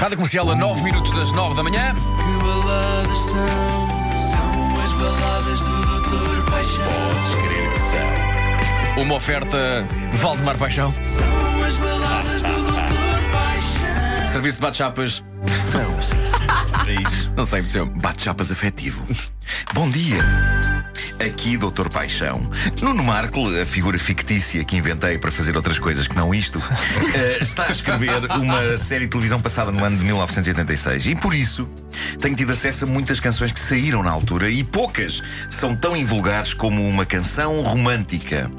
Rádio Comercial a 9 minutos das 9 da manhã. Que baladas são? São as baladas do Doutor Paixão. Podes crer que são. Uma oferta Valdemar Paixão. São as baladas do Doutor Paixão. Serviço de bate-chapas. São. É isso. Não sei. Bate-chapas afetivo. Bom dia. Aqui, Doutor Paixão. Nuno Markle, a figura fictícia que inventei para fazer outras coisas que não isto, eh, está a escrever uma série de televisão passada no ano de 1986. E por isso tenho tido acesso a muitas canções que saíram na altura e poucas são tão invulgares como uma canção romântica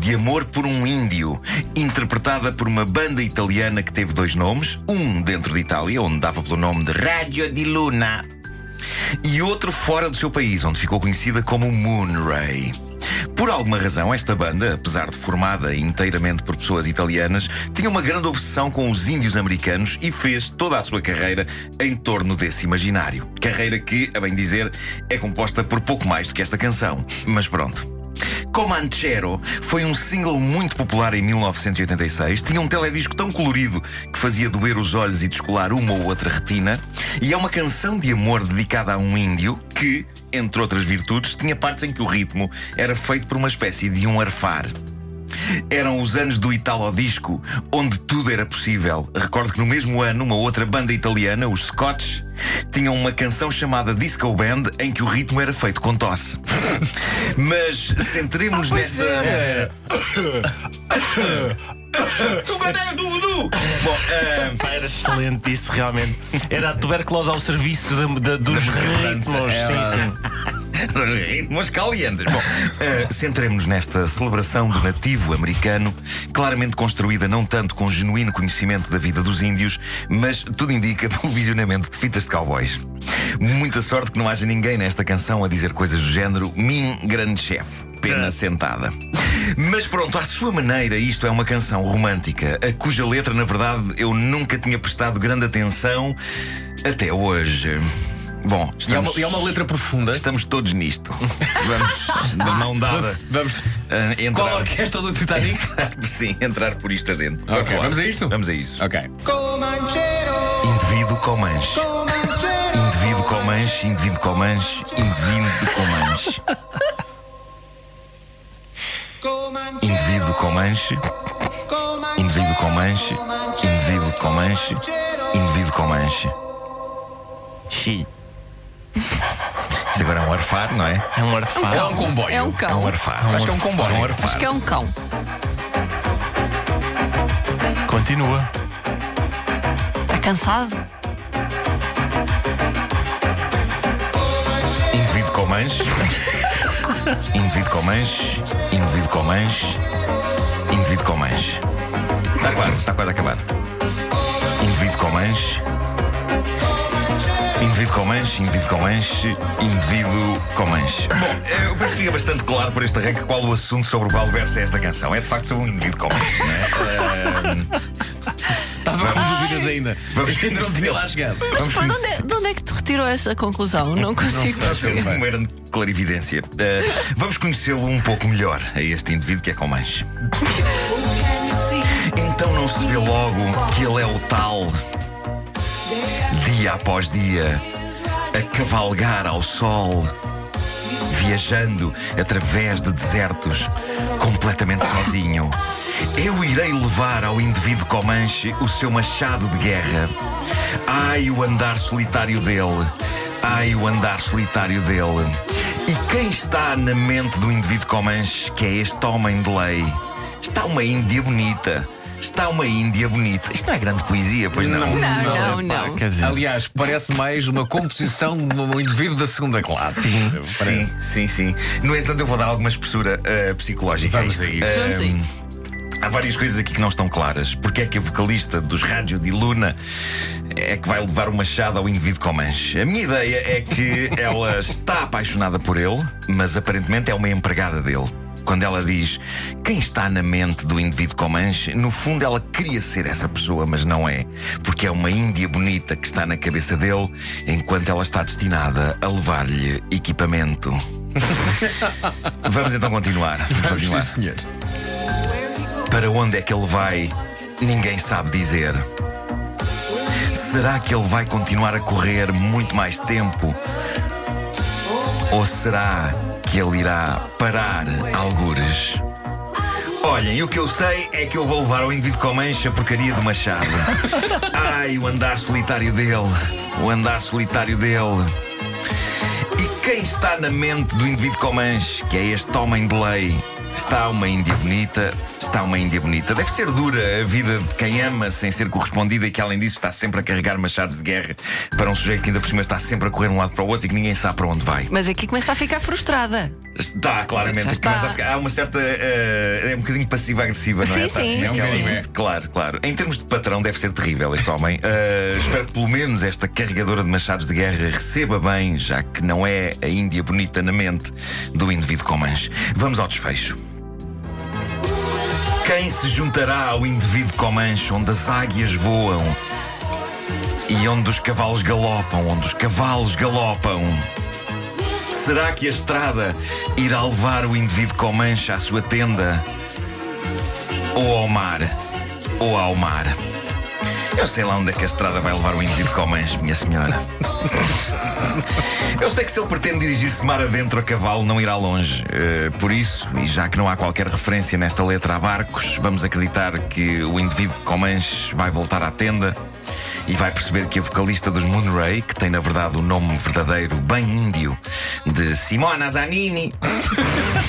de amor por um índio, interpretada por uma banda italiana que teve dois nomes, um dentro de Itália, onde dava pelo nome de Radio di Luna e outro fora do seu país, onde ficou conhecida como Moon Ray. Por alguma razão, esta banda, apesar de formada inteiramente por pessoas italianas, tinha uma grande obsessão com os índios americanos e fez toda a sua carreira em torno desse imaginário. Carreira que, a bem dizer, é composta por pouco mais do que esta canção. Mas pronto. Comanchero foi um single muito popular em 1986. Tinha um teledisco tão colorido que fazia doer os olhos e descolar uma ou outra retina. E é uma canção de amor dedicada a um índio que, entre outras virtudes, tinha partes em que o ritmo era feito por uma espécie de um arfar. Eram os anos do Italo Disco, onde tudo era possível. Recordo que no mesmo ano, uma outra banda italiana, os Scotch, tinham uma canção chamada Disco Band, em que o ritmo era feito com tosse. Mas centremos-nos nesta. Tu cantei tudo! Bom, ah, Pá, era excelente isso, realmente. Era a tuberculose ao serviço da- da- dos ritmos. mudança. Sim, sim. Nos ritmos calientes. Bom, eh, centremos-nos nesta celebração do nativo americano, claramente construída não tanto com genuíno conhecimento da vida dos índios, mas tudo indica pelo visionamento de fitas de cowboys. Muita sorte que não haja ninguém nesta canção a dizer coisas do género Min grande chefe. Pena sentada. Mas pronto, à sua maneira, isto é uma canção romântica, a cuja letra, na verdade, eu nunca tinha prestado grande atenção até hoje. Bom, E é, estamos... uma, e é uma letra profunda. Estamos todos nisto. Vamos, de mão dada, Vamos. a Qual a entrar. orquestra do Titanic? Sim, entrar por isto adentro. Ok, vamos a isto? Vamos a isso. ok. Indivíduo com manche. Indivíduo com manche, indivíduo com manche, indivíduo com manche. Indivíduo com manche. Indivíduo com manche. Indivíduo com manche. Indivíduo com manche. Isto agora é um arfar, não é? É um É arfado. um comboio. É um É um cão. arfar. Acho que é um comboio. É um arfar. Acho que é um cão. Continua. Está cansado? Indivíduo com manche. Indivíduo com manche. Indivíduo com manche. Indivíduo com manche. Está quase, está quase a acabar. Indivíduo com manche. Indivíduo com manche, indivíduo com manche, indivíduo com manche. Bom, eu penso que fica bastante claro por este arranque qual o assunto sobre o qual versa esta canção. É de facto sobre um indivíduo com manche, não é? Estava com dúvidas ainda. Vamos Ainda não tinha lá chegado. Vamos Mas de onde, é, de onde é que te retirou essa conclusão? Não consigo Não sei, perceber. uma grande clarividência. Uh, vamos conhecê-lo um pouco melhor, a este indivíduo que é com manche. Então não se vê logo que ele é o tal, dia após dia, a cavalgar ao sol, viajando através de desertos, completamente sozinho. Eu irei levar ao indivíduo Comanche o seu machado de guerra. Ai, o andar solitário dele. Ai, o andar solitário dele. E quem está na mente do indivíduo Comanche, que é este homem de lei? Está uma Índia bonita. Está uma Índia bonita. Isto não é grande poesia, pois não? Não, não, Pá, não. Quer dizer, Aliás, parece mais uma composição de um indivíduo da segunda classe. Sim, Sim, sim, sim. No entanto, eu vou dar alguma espessura eh, psicológica. Vamos a isso. Vamos a isso. Há várias coisas aqui que não estão claras. Porque é que a vocalista dos Rádio de Luna é que vai levar o machado ao indivíduo Comanche? A minha ideia é que ela está apaixonada por ele, mas aparentemente é uma empregada dele. Quando ela diz quem está na mente do indivíduo Comanche, no fundo ela queria ser essa pessoa, mas não é. Porque é uma Índia bonita que está na cabeça dele, enquanto ela está destinada a levar-lhe equipamento. Vamos então continuar. Vamos Vamos, continuar. sim, senhor. Para onde é que ele vai, ninguém sabe dizer. Será que ele vai continuar a correr muito mais tempo? Ou será que ele irá parar algures? Olhem, o que eu sei é que eu vou levar ao indivíduo com mancha a porcaria do machado. Ai, o andar solitário dele. O andar solitário dele. E quem está na mente do indivíduo com mancha, que é este homem de lei? Está uma Índia bonita, está uma Índia bonita. Deve ser dura a vida de quem ama sem ser correspondida e que, além disso, está sempre a carregar machados de guerra para um sujeito que ainda por cima está sempre a correr de um lado para o outro e que ninguém sabe para onde vai. Mas aqui começa a ficar frustrada. Está, claramente. Já está. Ficar- há uma certa. eh, é um bocadinho passiva-agressiva, não é? Sim, Está sim, assim, sim, escalamente. sim. Claro, claro. Em termos de patrão, deve ser terrível este homem. Eh, espero que pelo menos esta carregadora de machados de guerra receba bem, já que não é a Índia bonita na mente do indivíduo com mães. Vamos ao desfecho. Quem se juntará ao indivíduo com mancha onde as águias voam e onde os cavalos galopam, onde os cavalos galopam? Será que a estrada irá levar o indivíduo com mancha à sua tenda? Ou ao mar? Ou ao mar? Eu sei lá onde é que a estrada vai levar o indivíduo com mancha, minha senhora. Eu sei que se ele pretende dirigir-se mar adentro a cavalo, não irá longe. Eh, por isso, e já que não há qualquer referência nesta letra a barcos, vamos acreditar que o indivíduo com manche vai voltar à tenda e vai perceber que a vocalista dos Moonray, que tem na verdade o nome verdadeiro bem índio de Simona Zanini,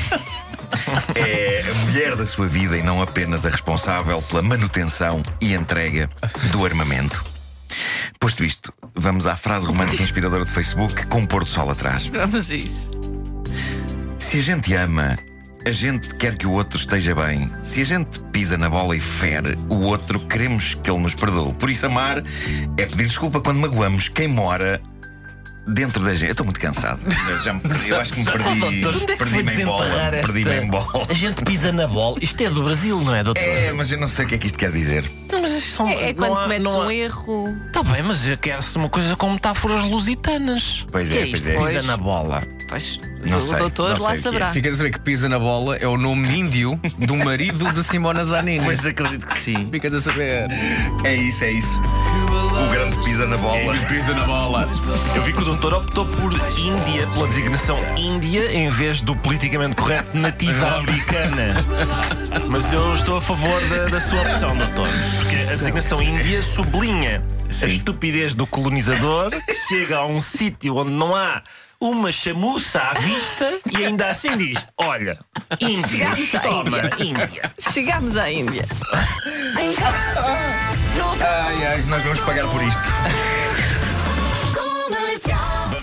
é a mulher da sua vida e não apenas a responsável pela manutenção e entrega do armamento. Posto isto, vamos à frase romântica inspiradora do Facebook com um pôr do sol atrás. Vamos a isso. Se a gente ama, a gente quer que o outro esteja bem. Se a gente pisa na bola e fere o outro, queremos que ele nos perdoe. Por isso, amar é pedir desculpa quando magoamos quem mora dentro da gente. Eu estou muito cansado. Eu já me perdi. Eu acho que me perdi. É que foi Perdi-me em bola. Perdi-me em bola. A gente pisa na bola. Isto é do Brasil, não é, doutor? É, mas eu não sei o que é que isto quer dizer. São- É, é quando há- cometes há- um erro. Tá bem, mas quer-se uma coisa com metáforas lusitanas. Pois que é, é pois é. Pisa na bola. Pois, Não o sei, doutor não sei lá o que é. saberá. Fica a saber que Pisa na Bola é o nome índio do marido de Simona Zanini. Pois acredito que sim. Ficas a saber. É isso, é isso. O grande pisa na bola. Pisa na Bola. Eu vi que o doutor optou por Índia, pela designação Índia, em vez do politicamente correto nativa americana. Mas eu estou a favor da, da sua opção, doutor. Porque a designação Índia sublinha a estupidez do colonizador que chega a um sítio onde não há uma chamuça à vista e ainda assim diz: Olha, Índia, Chegámos à toma, Índia." Índia. Chegámos à Índia. Ai, ai, nós vamos pagar por isto.